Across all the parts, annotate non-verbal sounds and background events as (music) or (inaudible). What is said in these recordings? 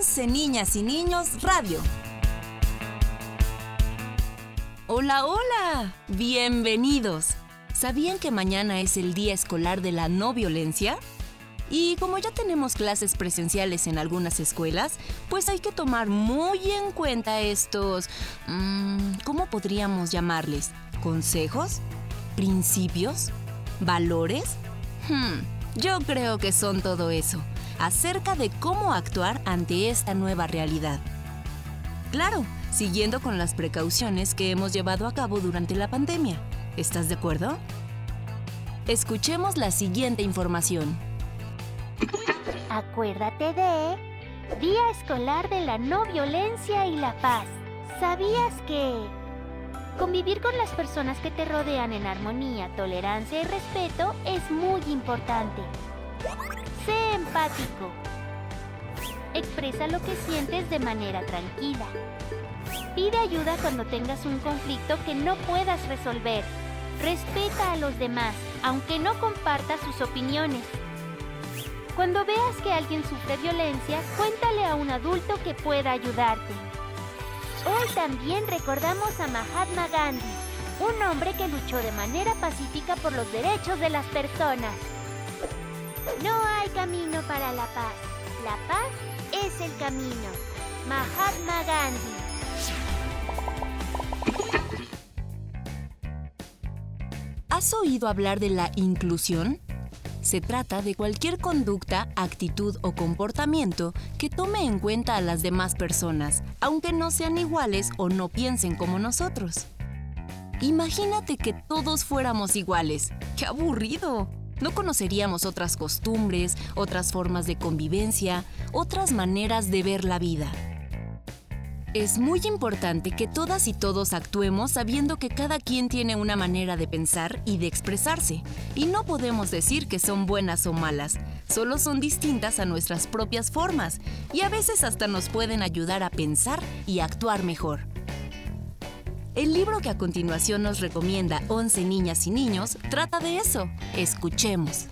11 Niñas y Niños Radio. Hola, hola, bienvenidos. ¿Sabían que mañana es el Día Escolar de la No Violencia? Y como ya tenemos clases presenciales en algunas escuelas, pues hay que tomar muy en cuenta estos, mm, ¿cómo podríamos llamarles? ¿Consejos? ¿Principios? ¿Valores? Hmm, yo creo que son todo eso, acerca de cómo actuar ante esta nueva realidad. Claro, siguiendo con las precauciones que hemos llevado a cabo durante la pandemia. ¿Estás de acuerdo? Escuchemos la siguiente información. Acuérdate de Día Escolar de la No Violencia y la Paz. ¿Sabías que convivir con las personas que te rodean en armonía, tolerancia y respeto es muy importante? Sé empático. Expresa lo que sientes de manera tranquila. Pide ayuda cuando tengas un conflicto que no puedas resolver. Respeta a los demás, aunque no compartas sus opiniones. Cuando veas que alguien sufre violencia, cuéntale a un adulto que pueda ayudarte. Hoy también recordamos a Mahatma Gandhi, un hombre que luchó de manera pacífica por los derechos de las personas. No hay camino para la paz. La paz es el camino. Mahatma Gandhi. ¿Has oído hablar de la inclusión? Se trata de cualquier conducta, actitud o comportamiento que tome en cuenta a las demás personas, aunque no sean iguales o no piensen como nosotros. Imagínate que todos fuéramos iguales. ¡Qué aburrido! No conoceríamos otras costumbres, otras formas de convivencia, otras maneras de ver la vida. Es muy importante que todas y todos actuemos sabiendo que cada quien tiene una manera de pensar y de expresarse, y no podemos decir que son buenas o malas, solo son distintas a nuestras propias formas, y a veces hasta nos pueden ayudar a pensar y actuar mejor. El libro que a continuación nos recomienda 11 niñas y niños trata de eso. Escuchemos.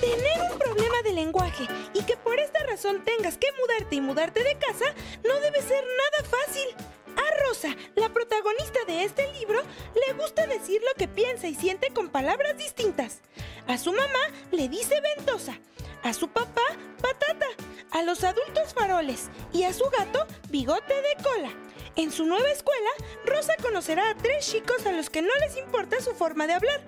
Tener un problema de lenguaje y que por esta razón tengas que mudarte y mudarte de casa no debe ser nada fácil. A Rosa, la protagonista de este libro, le gusta decir lo que piensa y siente con palabras distintas. A su mamá le dice ventosa, a su papá patata, a los adultos faroles y a su gato bigote de cola. En su nueva escuela, Rosa conocerá a tres chicos a los que no les importa su forma de hablar.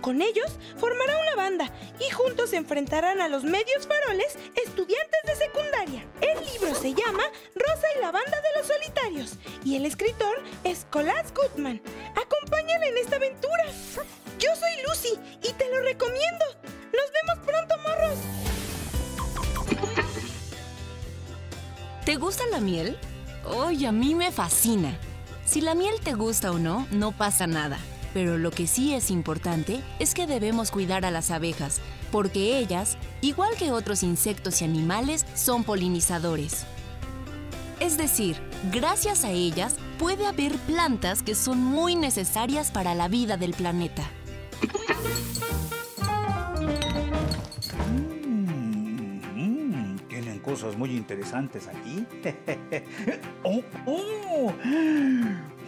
Con ellos formará una banda y juntos se enfrentarán a los medios faroles estudiantes de secundaria. El libro se llama Rosa y la banda de los solitarios y el escritor es Colas Goodman. Acompáñala en esta aventura. Yo soy Lucy y te lo recomiendo. Nos vemos pronto, morros. ¿Te gusta la miel? ¡Ay, a mí me fascina! Si la miel te gusta o no, no pasa nada. Pero lo que sí es importante es que debemos cuidar a las abejas, porque ellas, igual que otros insectos y animales, son polinizadores. Es decir, gracias a ellas puede haber plantas que son muy necesarias para la vida del planeta. Cosas muy interesantes aquí. (laughs) ¡Oh! ¡Oh!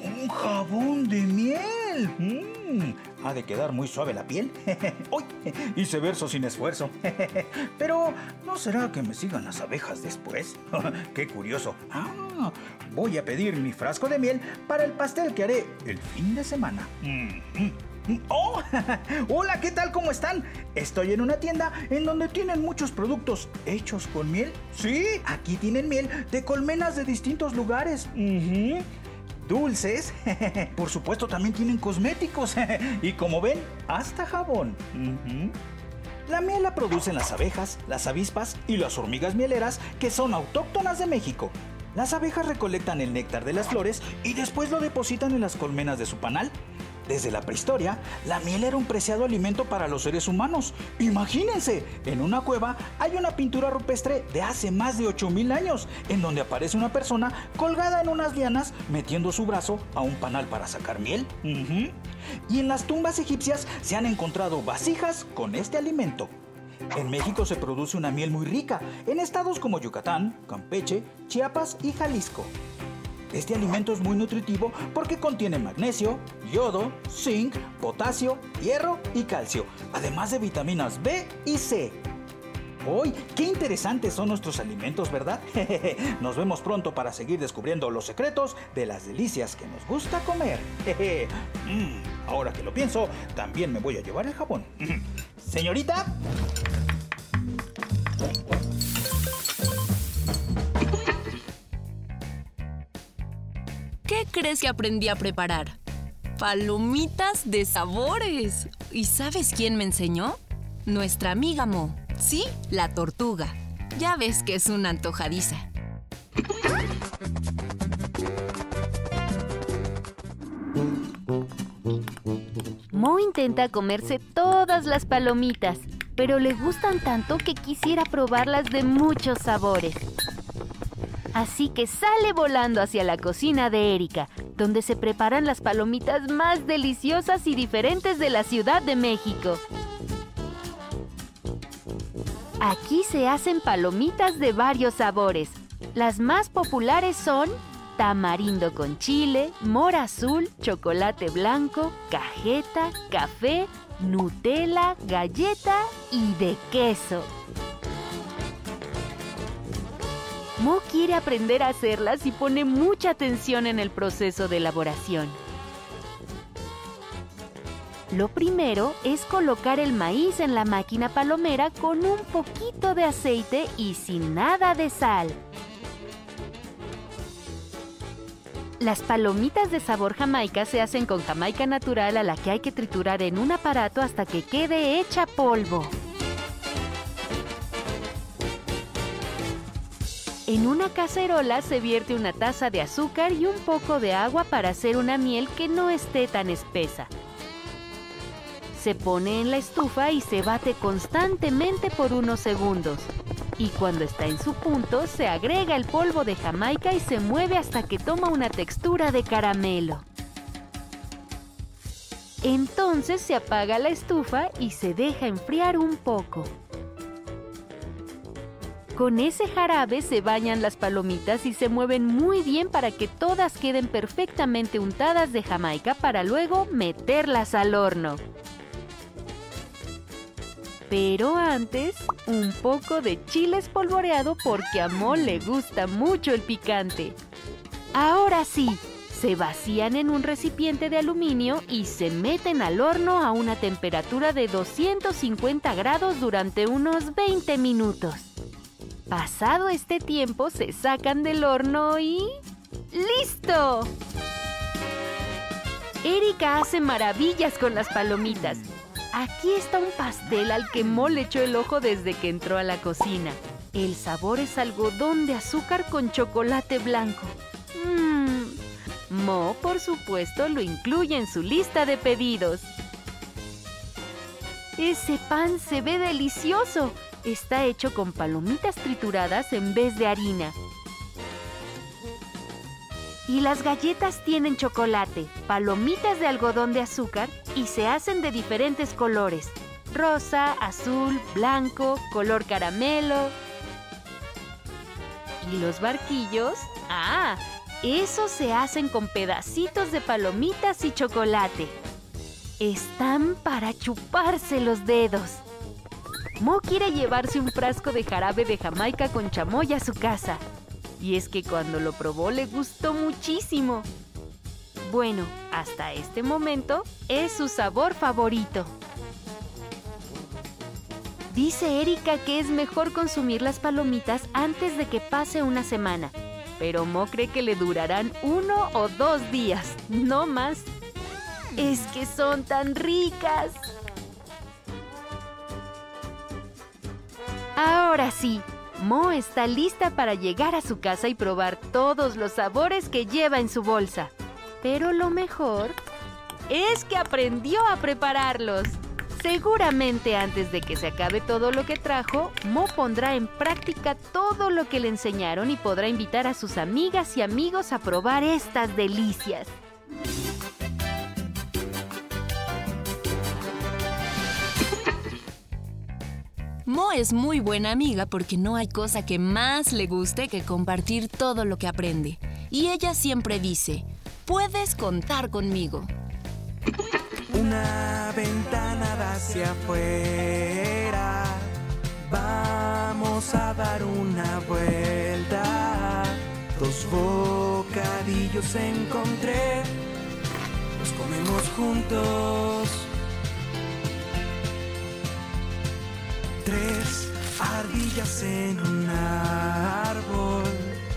¡Un jabón de miel! Mm, Ha de quedar muy suave la piel. (laughs) ¡Uy! Hice verso sin esfuerzo. (laughs) Pero, ¿no será que me sigan las abejas después? ¡Qué curioso! Ah, voy a pedir mi frasco de miel para el pastel que haré el fin de semana. Mm, mm. ¡Oh! (laughs) Hola, ¿qué tal? ¿Cómo están? Estoy en una tienda en donde tienen muchos productos hechos con miel. Sí, aquí tienen miel de colmenas de distintos lugares. Ujú. Dulces. (laughs) Por supuesto, también tienen cosméticos. (laughs) y como ven, hasta jabón. La miel la producen las abejas, las avispas y las hormigas mieleras que son autóctonas de México. Las abejas recolectan el néctar de las flores y después lo depositan en las colmenas de su panal. Desde la prehistoria, la miel era un preciado alimento para los seres humanos. Imagínense, en una cueva hay una pintura rupestre de hace más de 8000 años, en donde aparece una persona colgada en unas lianas metiendo su brazo a un panal para sacar miel. Y en las tumbas egipcias se han encontrado vasijas con este alimento. En México se produce una miel muy rica, en estados como Yucatán, Campeche, Chiapas y Jalisco. Este alimento es muy nutritivo porque contiene magnesio, yodo, zinc, potasio, hierro y calcio, además de vitaminas B y C. ¡Uy! ¡Qué interesantes son nuestros alimentos, ¿verdad? (laughs) Nos vemos pronto para seguir descubriendo los secretos de las delicias que nos gusta comer. (laughs) Mm, ahora que lo pienso, también me voy a llevar el jabón. (laughs) Señorita. Que aprendí a preparar? Palomitas de sabores. ¿Y sabes quién me enseñó? Nuestra amiga Mo. Sí, la tortuga. Ya ves que es una antojadiza. Mo intenta comerse todas las palomitas, pero le gustan tanto que quisiera probarlas de muchos sabores. Así que sale volando hacia la cocina de Erika, donde se preparan las palomitas más deliciosas y diferentes de la Ciudad de México. Aquí se hacen palomitas de varios sabores. Las más populares son tamarindo con chile, mora azul, chocolate blanco, cajeta, café, Nutella, galleta y de queso. Mo quiere aprender a hacerlas y pone mucha atención en el proceso de elaboración. Lo primero es colocar el maíz en la máquina palomera con un poquito de aceite y sin nada de sal. Las palomitas de sabor jamaica se hacen con jamaica natural a la que hay que triturar en un aparato hasta que quede hecha polvo. En una cacerola se vierte una taza de azúcar y un poco de agua para hacer una miel que no esté tan espesa. Se pone en la estufa y se bate constantemente por unos segundos. Y cuando está en su punto, se agrega el polvo de Jamaica y se mueve hasta que toma una textura de caramelo. Entonces se apaga la estufa y se deja enfriar un poco. Con ese jarabe se bañan las palomitas y se mueven muy bien para que todas queden perfectamente untadas de Jamaica para luego meterlas al horno. Pero antes, un poco de chile espolvoreado porque a Mo le gusta mucho el picante. Ahora sí, se vacían en un recipiente de aluminio y se meten al horno a una temperatura de 250 grados durante unos 20 minutos. Pasado este tiempo se sacan del horno y... ¡Listo! Erika hace maravillas con las palomitas Aquí está un pastel al que Mo le echó el ojo desde que entró a la cocina. El sabor es algodón de azúcar con chocolate blanco. Mmm. Mo, por supuesto, lo incluye en su lista de pedidos. Ese pan se ve delicioso. Está hecho con palomitas trituradas en vez de harina. Y las galletas tienen chocolate, palomitas de algodón de azúcar y se hacen de diferentes colores. Rosa, azul, blanco, color caramelo. ¿Y los barquillos? Ah, esos se hacen con pedacitos de palomitas y chocolate. Están para chuparse los dedos. Mo quiere llevarse un frasco de jarabe de Jamaica con chamoy a su casa. Y es que cuando lo probó le gustó muchísimo. Bueno, hasta este momento es su sabor favorito. Dice Erika que es mejor consumir las palomitas antes de que pase una semana, pero Mo cree que le durarán uno o dos días, no más. Es que son tan ricas. Ahora sí, Mo está lista para llegar a su casa y probar todos los sabores que lleva en su bolsa. Pero lo mejor es que aprendió a prepararlos. Seguramente antes de que se acabe todo lo que trajo, Mo pondrá en práctica todo lo que le enseñaron y podrá invitar a sus amigas y amigos a probar estas delicias. Mo es muy buena amiga porque no hay cosa que más le guste que compartir todo lo que aprende. Y ella siempre dice, puedes contar conmigo. Una ventana hacia afuera. Vamos a dar una vuelta. Dos bocadillos encontré. Los comemos juntos. Ardillas en un árbol.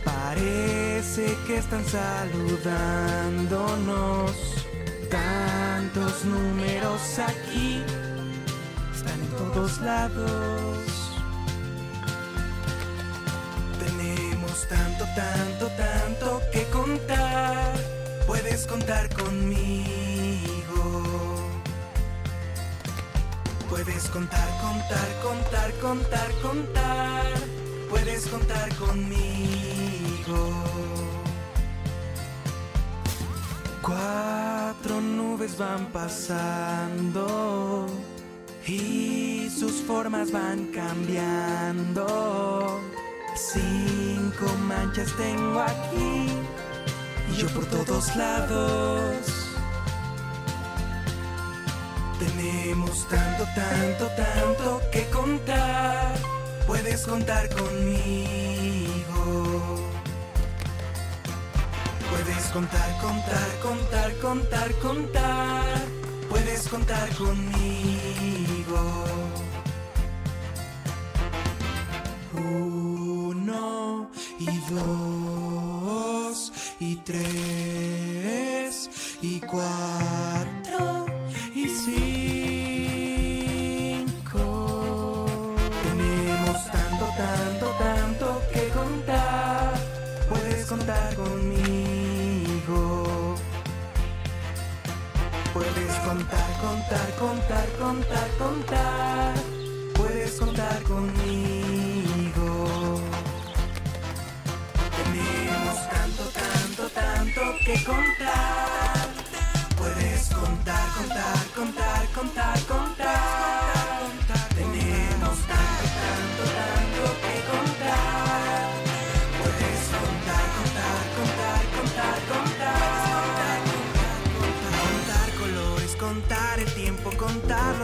Parece que están saludándonos. Tantos números aquí. Están en todos lados. Tenemos tanto, tanto, tanto que contar. Puedes contar conmigo. Puedes contar, contar, contar, contar, contar. Puedes contar conmigo. Cuatro nubes van pasando y sus formas van cambiando. Cinco manchas tengo aquí y yo por todos lados. Tenemos tanto, tanto, tanto que contar. Puedes contar conmigo. Puedes contar, contar, contar, contar, contar. Puedes contar conmigo. Uno y dos y tres y cuatro contar, contar, contar, contar, contar. Puedes contar conmigo. Tenemos tanto, tanto, tanto que contar. Puedes contar, contar, contar, contar, contar.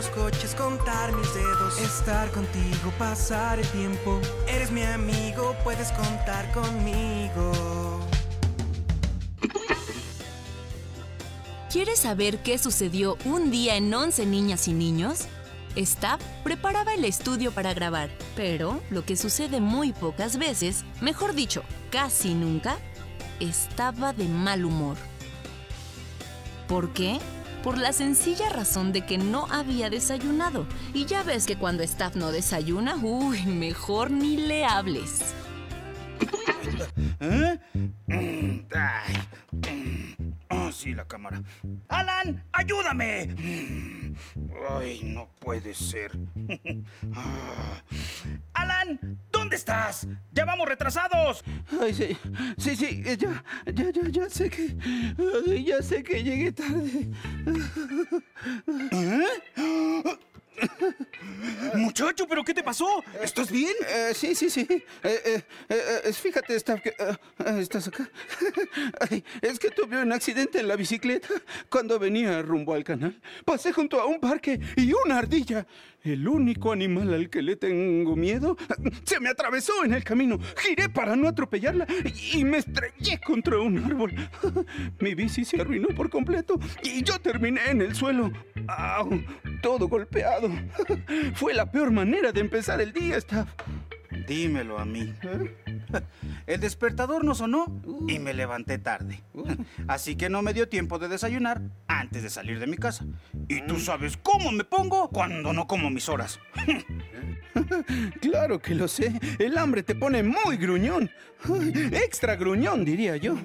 Coches, contar mis dedos. Estar contigo, pasar el tiempo. Eres mi amigo, puedes contar conmigo. ¿Quieres saber qué sucedió un día en 11 niñas y niños? Staff preparaba el estudio para grabar, pero lo que sucede muy pocas veces, mejor dicho, casi nunca, estaba de mal humor. ¿Por qué? Por la sencilla razón de que no había desayunado. Y ya ves que cuando Staff no desayuna, uy, mejor ni le hables. (laughs) ¿Eh? Ah, sí, la cámara. ¡Alan! ¡Ayúdame! Ay, no puede ser. (laughs) ¡Alan! ¿Dónde estás? ¡Ya vamos retrasados! Ay, sí, sí, sí, ya, ya, ya, ya sé que, ya sé que llegué tarde. ¿Eh? Muchacho, ¿pero qué te pasó? ¿Estás bien? Eh, sí, sí, sí. Eh, eh, eh, eh, fíjate, está, eh, eh, ¿estás acá? (laughs) Es que tuve un accidente en la bicicleta cuando venía rumbo al canal. Pasé junto a un parque y una ardilla, el único animal al que le tengo miedo, se me atravesó en el camino. Giré para no atropellarla y me estrellé contra un árbol. (laughs) Mi bici se arruinó por completo y yo terminé en el suelo. Todo golpeado. Fue la peor manera de empezar el día, Staff. Dímelo a mí. El despertador no sonó y me levanté tarde. Así que no me dio tiempo de desayunar antes de salir de mi casa. Y tú sabes cómo me pongo cuando no como mis horas. (laughs) Claro que lo sé. El hambre te pone muy gruñón. Extra gruñón, diría yo.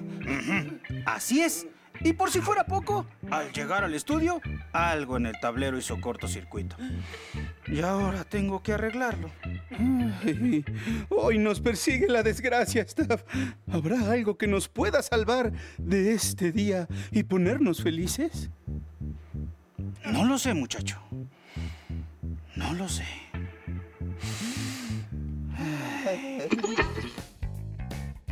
Así es. Y por si fuera poco, al llegar al estudio, algo en el tablero hizo cortocircuito. Y ahora tengo que arreglarlo. Hoy nos persigue la desgracia, Staff. ¿Habrá algo que nos pueda salvar de este día y ponernos felices? No lo sé, muchacho. No lo sé.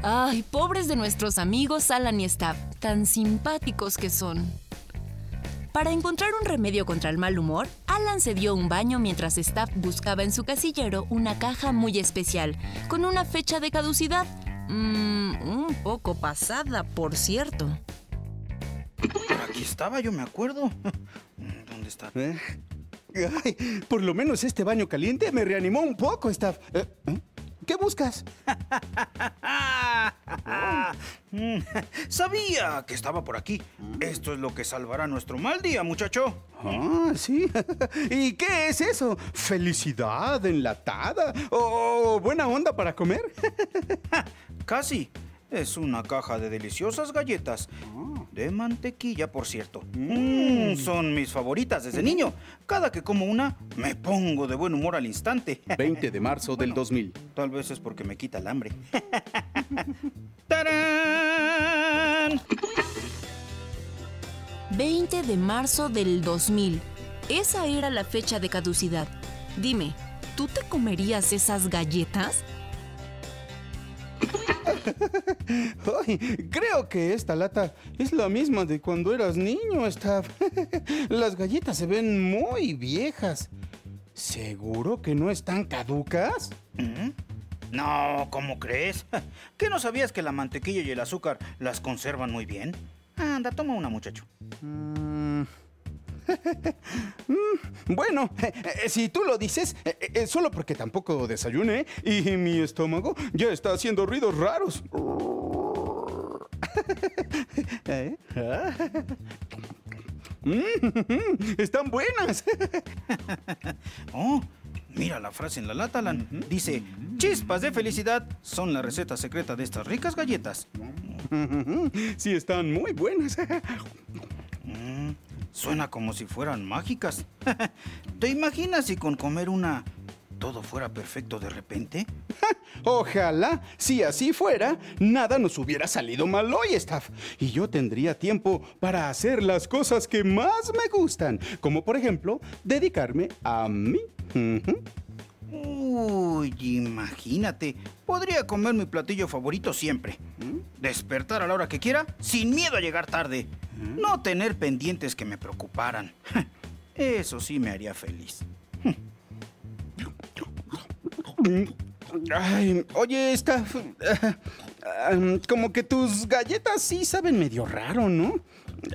Ay, pobres de nuestros amigos Alan y Stab, tan simpáticos que son. Para encontrar un remedio contra el mal humor, Alan se dio un baño mientras Stab buscaba en su casillero una caja muy especial, con una fecha de caducidad. Mmm, un poco pasada, por cierto. Aquí estaba, yo me acuerdo. (laughs) ¿Dónde está? ¿Eh? Ay, por lo menos este baño caliente me reanimó un poco, Staff. ¿Eh? ¿Qué buscas? (laughs) Mm, (laughs) Sabía que estaba por aquí. Esto es lo que salvará nuestro mal día, muchacho. Ah, sí. (laughs) ¿Y qué es eso? ¿Felicidad enlatada? ¿O buena onda para comer? (laughs) Casi. Es una caja de deliciosas galletas. De mantequilla, por cierto. Mm, son mis favoritas desde niño. Cada que como una, me pongo de buen humor al instante. 20 de marzo del 2000. Tal vez es porque me quita el hambre. (laughs) ¡Tarán! 20 de marzo del 2000. Esa era la fecha de caducidad. Dime, ¿tú te comerías esas galletas? (laughs) Ay, creo que esta lata es la misma de cuando eras niño, Staff. (laughs) Las galletas se ven muy viejas. ¿Seguro que no están caducas? ¿Mm? No, ¿cómo crees? (laughs) ¿Qué no sabías que la mantequilla y el azúcar las conservan muy bien? Anda, toma una, muchacho. Mm. (laughs) Mm, Bueno, eh, eh, si tú lo dices, eh, solo porque tampoco desayuné y mi estómago ya está haciendo ruidos raros. (laughs) Mm, Están buenas. Oh, mira la frase en la lata, Alan. Dice, chispas de felicidad son la receta secreta de estas ricas galletas. (laughs) Sí, están muy buenas. Mm, suena como si fueran mágicas. (laughs) ¿Te imaginas si con comer una todo fuera perfecto de repente? (laughs) Ojalá, si así fuera, nada nos hubiera salido mal hoy, Staff. Y yo tendría tiempo para hacer las cosas que más me gustan, como por ejemplo, dedicarme a mí. Uy, imagínate. Podría comer mi platillo favorito siempre. Despertar a la hora que quiera, sin miedo a llegar tarde. No tener pendientes que me preocuparan. (laughs) Eso sí me haría feliz. Ay, oye, Staff, ah, ah, como que tus galletas sí saben medio raro, ¿no?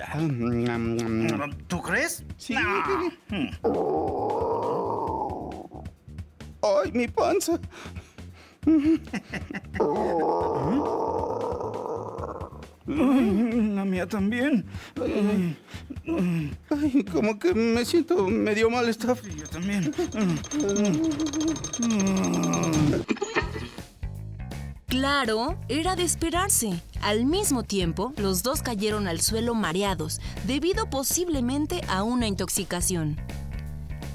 Ah, mm, mm, ¿Tú crees? Sí. No. Hmm. Ay, mi panza. La mía también. Ay, como que me siento medio mal, Staff. Yo también. Claro, era de esperarse. Al mismo tiempo, los dos cayeron al suelo mareados, debido posiblemente a una intoxicación.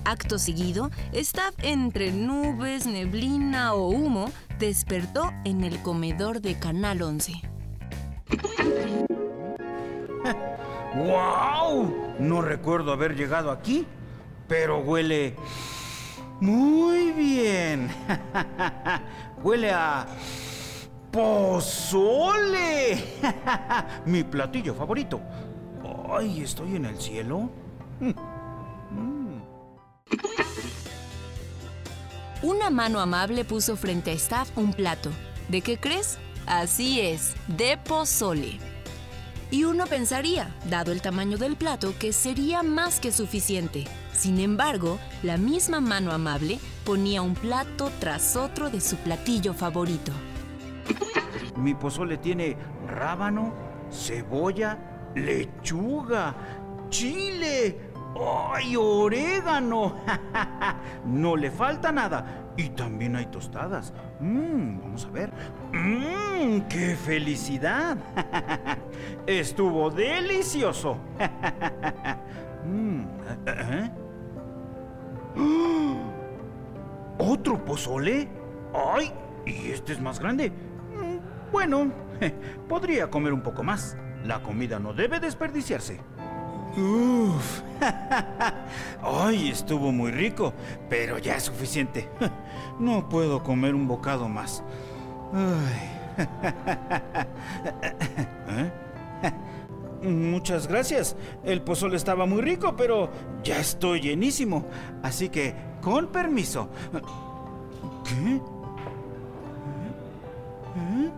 Acto seguido, Staff entre nubes, neblina o humo, despertó en el comedor de Canal 11. ¡Wow! No recuerdo haber llegado aquí, pero huele muy bien. (laughs) huele a pozole. (laughs) Mi platillo favorito. Ay, ¿estoy en el cielo? Una mano amable puso frente a Staff un plato. ¿De qué crees? Así es, de pozole. Y uno pensaría, dado el tamaño del plato, que sería más que suficiente. Sin embargo, la misma mano amable ponía un plato tras otro de su platillo favorito. Mi pozole tiene rábano, cebolla, lechuga, chile, ¡ay, orégano! (laughs) no le falta nada. Y también hay tostadas. Mmm, vamos a ver. Mmm, qué felicidad. (laughs) Estuvo delicioso. Mm. (gasps) ¿Otro pozole? ¡Ay! ¿Y este es más grande? Mm, Bueno, (laughs) podría comer un poco más. La comida no debe desperdiciarse. Uf. (laughs) Ay, estuvo muy rico, pero ya es suficiente. (laughs) No puedo comer un bocado más. Ay. ¿Eh? (laughs) Muchas gracias. El pozole estaba muy rico, pero ya estoy llenísimo. Así que, con permiso. ¿Qué? ¿Eh?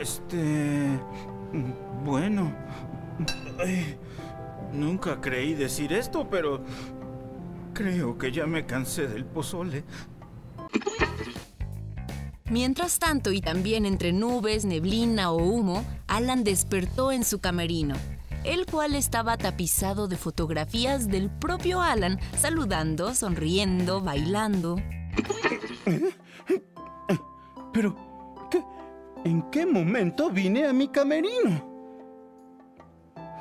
Este... Bueno... Nunca creí decir esto, pero... Creo que ya me cansé del pozole. Mientras tanto, y también entre nubes, neblina o humo, Alan despertó en su camerino, el cual estaba tapizado de fotografías del propio Alan, saludando, sonriendo, bailando. Pero, ¿qué? ¿en qué momento vine a mi camerino?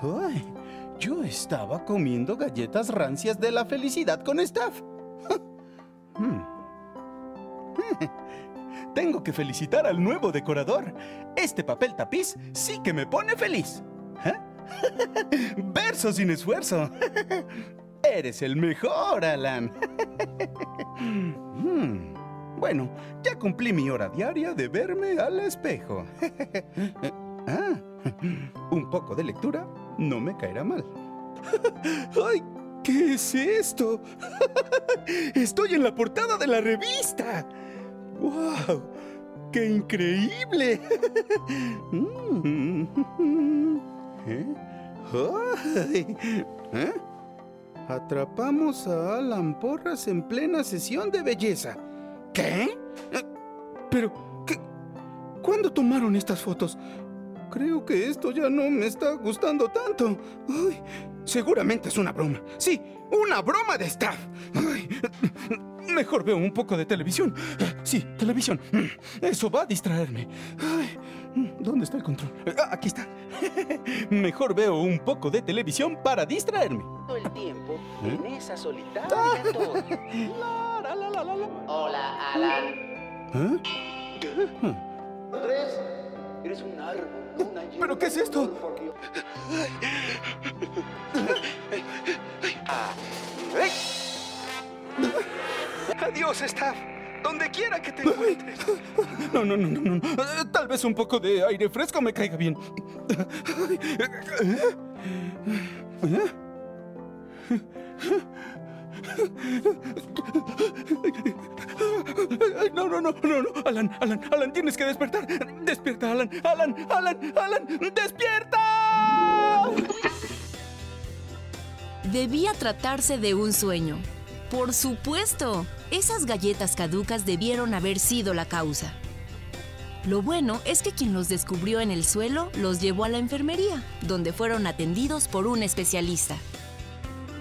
Ay, yo estaba comiendo galletas rancias de la felicidad con Staff. (laughs) Tengo que felicitar al nuevo decorador. Este papel tapiz sí que me pone feliz. ¿Eh? (laughs) Verso sin esfuerzo. (laughs) Eres el mejor, Alan. (laughs) Hmm. Bueno, ya cumplí mi hora diaria de verme al espejo. Ah, un poco de lectura no me caerá mal. ¡Ay! ¿Qué es esto? Estoy en la portada de la revista. ¡Wow! ¡Qué increíble! (laughs) ¿Eh? ¿Eh? Atrapamos a Alan Porras en plena sesión de belleza. ¿Qué? Eh, ¿Pero qué? ¿Cuándo tomaron estas fotos? Creo que esto ya no me está gustando tanto. Ay, seguramente es una broma. Sí, una broma de staff. Ay, mejor veo un poco de televisión. Sí, televisión. Eso va a distraerme. Ay, ¿Dónde está el control? Ah, aquí está. Mejor veo un poco de televisión para distraerme. todo el tiempo ¿Eh? en esa solitaria. La, la, la, la, la. Hola, Alan. ¿Eh? Andrés, eres un árbol. ¿Pero qué es esto? Adiós, staff. Donde quiera que te encuentres. No, no, no, no, no. Eh, Tal vez un poco de aire fresco me caiga bien. ¿Eh? No, no, no, no, no. Alan, Alan, Alan, tienes que despertar. Despierta, Alan, Alan, Alan, Alan, despierta. Debía tratarse de un sueño. Por supuesto, esas galletas caducas debieron haber sido la causa. Lo bueno es que quien los descubrió en el suelo los llevó a la enfermería, donde fueron atendidos por un especialista.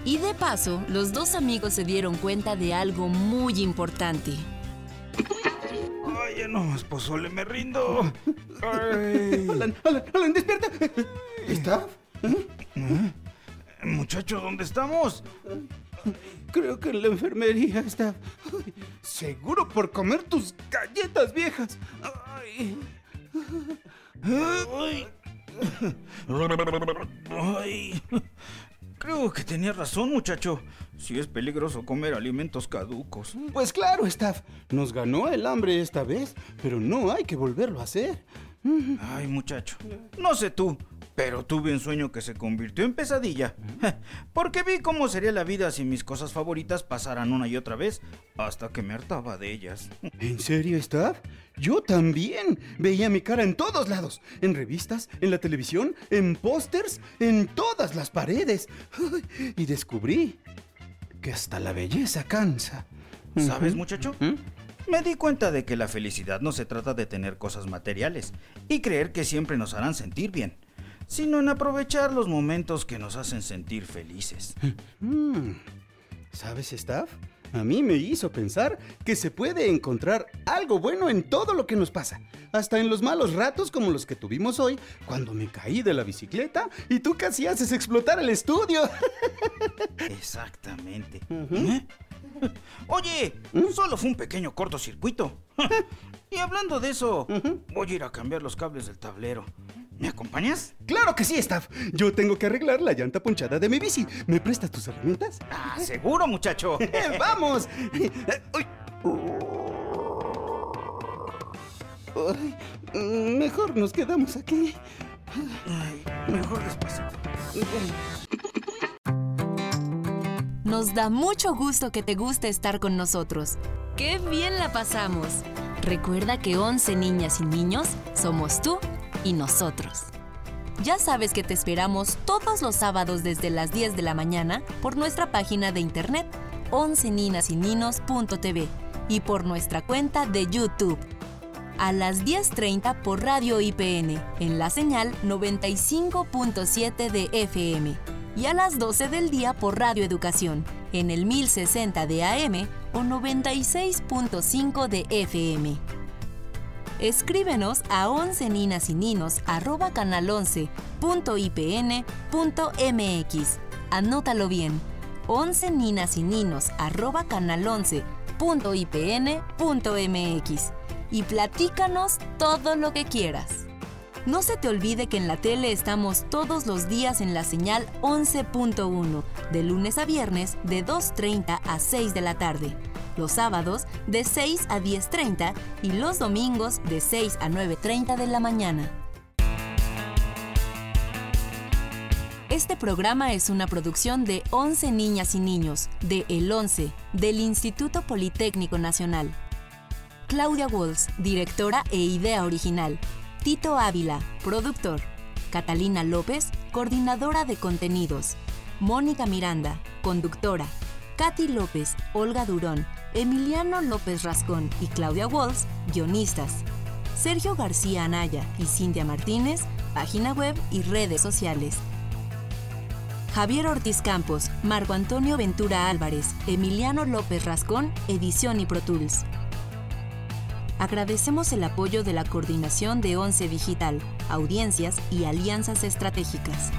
Y de paso, los dos amigos se dieron cuenta de algo muy importante. Ay, ya no más pozole, me rindo. (laughs) Ay. Alan, Alan, Alan, despierta. ¿Está? Muchacho, ¿dónde estamos? Creo que en la enfermería está. Ay, seguro por comer tus galletas viejas. Ay. Ay. Creo que tenía razón, muchacho. Si es peligroso comer alimentos caducos. Pues claro, Staff. Nos ganó el hambre esta vez, pero no hay que volverlo a hacer. Ay, muchacho. No sé tú, pero tuve un sueño que se convirtió en pesadilla. (laughs) Porque vi cómo sería la vida si mis cosas favoritas pasaran una y otra vez hasta que me hartaba de ellas. (laughs) ¿En serio, Staff? Yo también veía mi cara en todos lados. En revistas, en la televisión, en pósters, en todas las paredes. Y descubrí que hasta la belleza cansa. ¿Sabes, muchacho? ¿Mm? Me di cuenta de que la felicidad no se trata de tener cosas materiales y creer que siempre nos harán sentir bien, sino en aprovechar los momentos que nos hacen sentir felices. Mm. ¿Sabes, Staff? A mí me hizo pensar que se puede encontrar algo bueno en todo lo que nos pasa. Hasta en los malos ratos como los que tuvimos hoy, cuando me caí de la bicicleta y tú casi haces explotar el estudio. (laughs) Exactamente. ¿Eh? Oye, solo fue un pequeño cortocircuito. (laughs) y hablando de eso, voy a ir a cambiar los cables del tablero. ¿Me acompañas? Claro que sí, Staff. Yo tengo que arreglar la llanta ponchada de mi bici. ¿Me prestas tus herramientas? Ah, seguro, muchacho. (laughs) ¡Vamos! Uy. Ay, mejor nos quedamos aquí. Ay, mejor despacio. Nos da mucho gusto que te guste estar con nosotros. ¡Qué bien la pasamos! Recuerda que 11 niñas y niños somos tú y nosotros. Ya sabes que te esperamos todos los sábados desde las 10 de la mañana por nuestra página de internet 11ninasyninos.tv y por nuestra cuenta de YouTube. A las 10.30 por Radio IPN en la señal 95.7 de FM y a las 12 del día por Radio Educación en el 1060 de AM o 96.5 de FM. Escríbenos a 11 ninas y ninos arroba canal 11.ipn.mx. Anótalo bien. 11 ninas y ninos arroba canal 11.ipn.mx. Y platícanos todo lo que quieras. No se te olvide que en la tele estamos todos los días en la señal 11.1, de lunes a viernes de 2.30 a 6 de la tarde, los sábados de 6 a 10.30 y los domingos de 6 a 9.30 de la mañana. Este programa es una producción de 11 niñas y niños, de El 11, del Instituto Politécnico Nacional. Claudia Walls, directora e idea original. Tito Ávila, productor. Catalina López, coordinadora de contenidos. Mónica Miranda, conductora. Katy López, Olga Durón, Emiliano López Rascón y Claudia Walls, guionistas. Sergio García Anaya y Cintia Martínez, página web y redes sociales. Javier Ortiz Campos, Marco Antonio Ventura Álvarez, Emiliano López Rascón, edición y Pro Tools. Agradecemos el apoyo de la Coordinación de ONCE Digital, Audiencias y Alianzas Estratégicas.